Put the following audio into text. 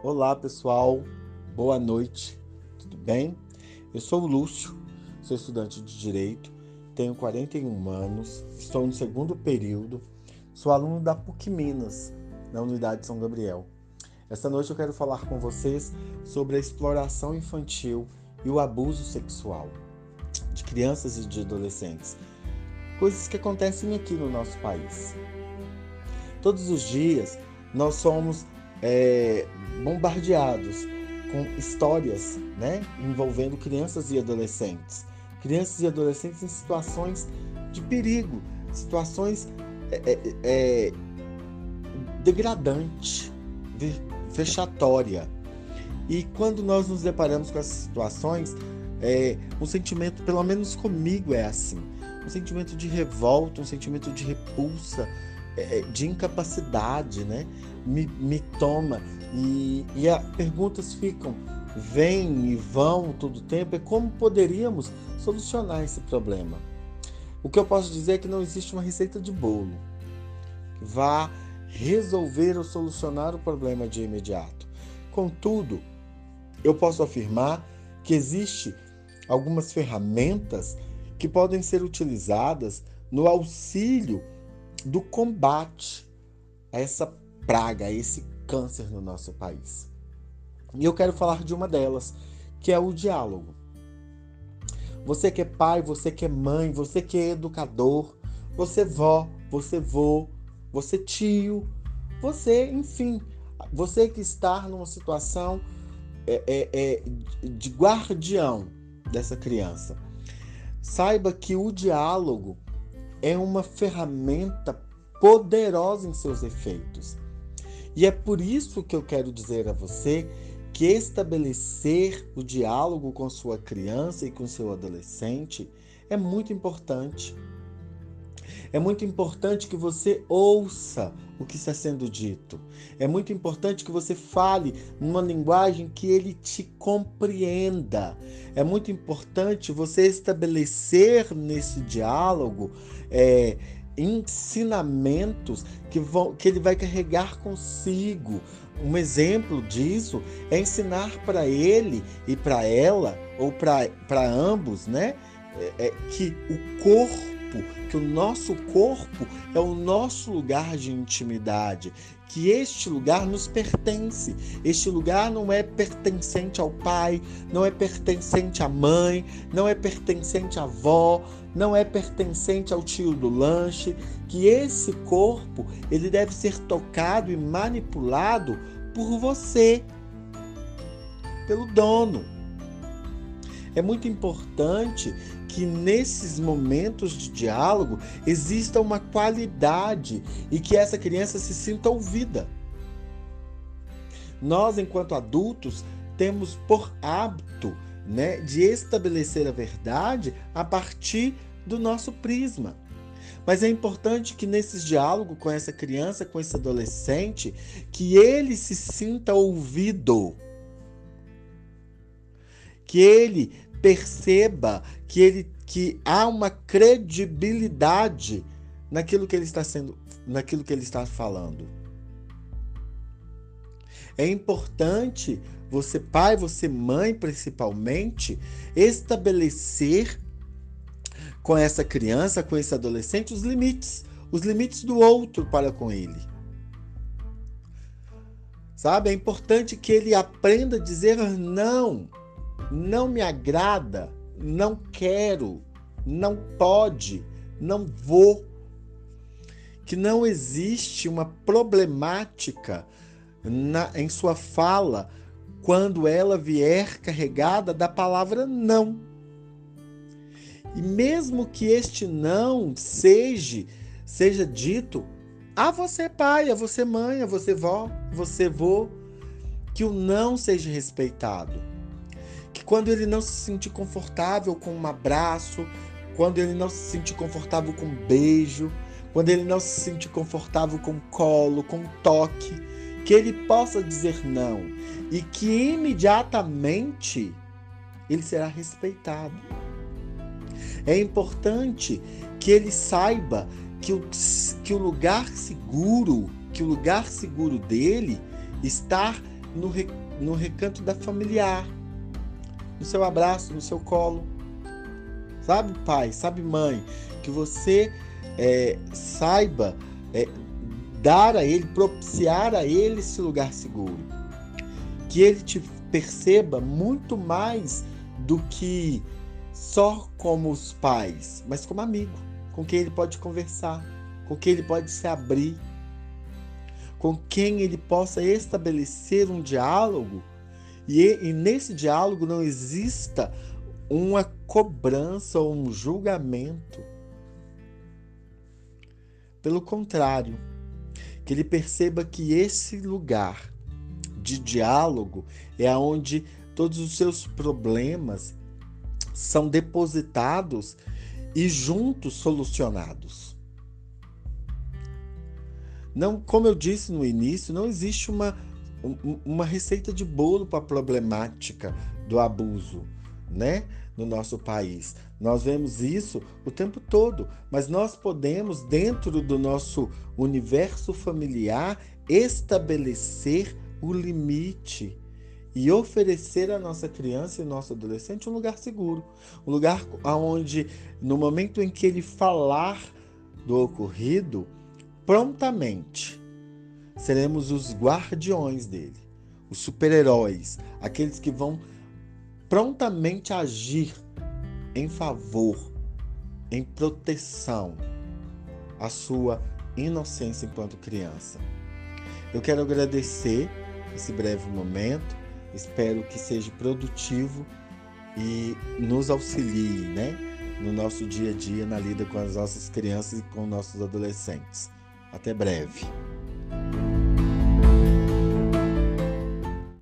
Olá pessoal, boa noite, tudo bem? Eu sou o Lúcio, sou estudante de Direito, tenho 41 anos, estou no segundo período, sou aluno da PUC Minas, na Unidade São Gabriel. Esta noite eu quero falar com vocês sobre a exploração infantil e o abuso sexual de crianças e de adolescentes, coisas que acontecem aqui no nosso país. Todos os dias nós somos é, bombardeados com histórias né, envolvendo crianças e adolescentes. Crianças e adolescentes em situações de perigo, situações é, é, é. E quando nós nos deparamos com essas situações, é, um sentimento, pelo menos comigo, é assim: um sentimento de revolta, um sentimento de repulsa, é, de incapacidade, né? Me, me toma e, e as perguntas ficam, vêm e vão todo o tempo, é como poderíamos solucionar esse problema. O que eu posso dizer é que não existe uma receita de bolo que vá resolver ou solucionar o problema de imediato. Contudo, eu posso afirmar que existe algumas ferramentas que podem ser utilizadas no auxílio do combate a essa praga, esse câncer no nosso país. E eu quero falar de uma delas, que é o diálogo. Você que é pai, você que é mãe, você que é educador, você vó, você vô, você tio, você, enfim, você que está numa situação é, é, é, de guardião dessa criança. Saiba que o diálogo é uma ferramenta poderosa em seus efeitos. E é por isso que eu quero dizer a você que estabelecer o diálogo com sua criança e com seu adolescente é muito importante. É muito importante que você ouça o que está sendo dito. É muito importante que você fale numa linguagem que ele te compreenda. É muito importante você estabelecer nesse diálogo é, ensinamentos que, vão, que ele vai carregar consigo. Um exemplo disso é ensinar para ele e para ela, ou para ambos, né? É, é, que o corpo que o nosso corpo é o nosso lugar de intimidade, que este lugar nos pertence. Este lugar não é pertencente ao pai, não é pertencente à mãe, não é pertencente à avó, não é pertencente ao tio do lanche, que esse corpo, ele deve ser tocado e manipulado por você, pelo dono. É muito importante que nesses momentos de diálogo exista uma qualidade e que essa criança se sinta ouvida. Nós, enquanto adultos, temos por hábito né, de estabelecer a verdade a partir do nosso prisma. Mas é importante que nesses diálogos com essa criança, com esse adolescente, que ele se sinta ouvido. Que ele perceba que ele que há uma credibilidade naquilo que ele está sendo, naquilo que ele está falando. É importante você pai, você mãe principalmente, estabelecer com essa criança, com esse adolescente, os limites, os limites do outro para com ele. Sabe? É importante que ele aprenda a dizer não não me agrada, não quero, não pode, não vou. Que não existe uma problemática na, em sua fala quando ela vier carregada da palavra não. E mesmo que este não seja, seja dito a você pai, a você mãe, a você vó, você vô, que o não seja respeitado que quando ele não se sentir confortável com um abraço, quando ele não se sentir confortável com um beijo, quando ele não se sentir confortável com um colo, com um toque, que ele possa dizer não e que imediatamente ele será respeitado. É importante que ele saiba que o, que o lugar seguro, que o lugar seguro dele está no, re, no recanto da familiar, no seu abraço, no seu colo. Sabe, pai, sabe, mãe, que você é, saiba é, dar a ele, propiciar a ele esse lugar seguro. Que ele te perceba muito mais do que só como os pais, mas como amigo, com quem ele pode conversar, com quem ele pode se abrir, com quem ele possa estabelecer um diálogo e, e nesse diálogo não exista uma cobrança ou um julgamento. Pelo contrário, que ele perceba que esse lugar de diálogo é onde todos os seus problemas são depositados e juntos solucionados. Não, como eu disse no início, não existe uma, uma receita de bolo para a problemática do abuso, né? No nosso país. Nós vemos isso o tempo todo, mas nós podemos, dentro do nosso universo familiar, estabelecer o limite e oferecer à nossa criança e nosso adolescente um lugar seguro, um lugar onde, no momento em que ele falar do ocorrido, prontamente seremos os guardiões dele, os super-heróis, aqueles que vão prontamente agir em favor, em proteção à sua inocência enquanto criança. Eu quero agradecer esse breve momento, espero que seja produtivo e nos auxilie, né, no nosso dia a dia na lida com as nossas crianças e com nossos adolescentes. Até breve.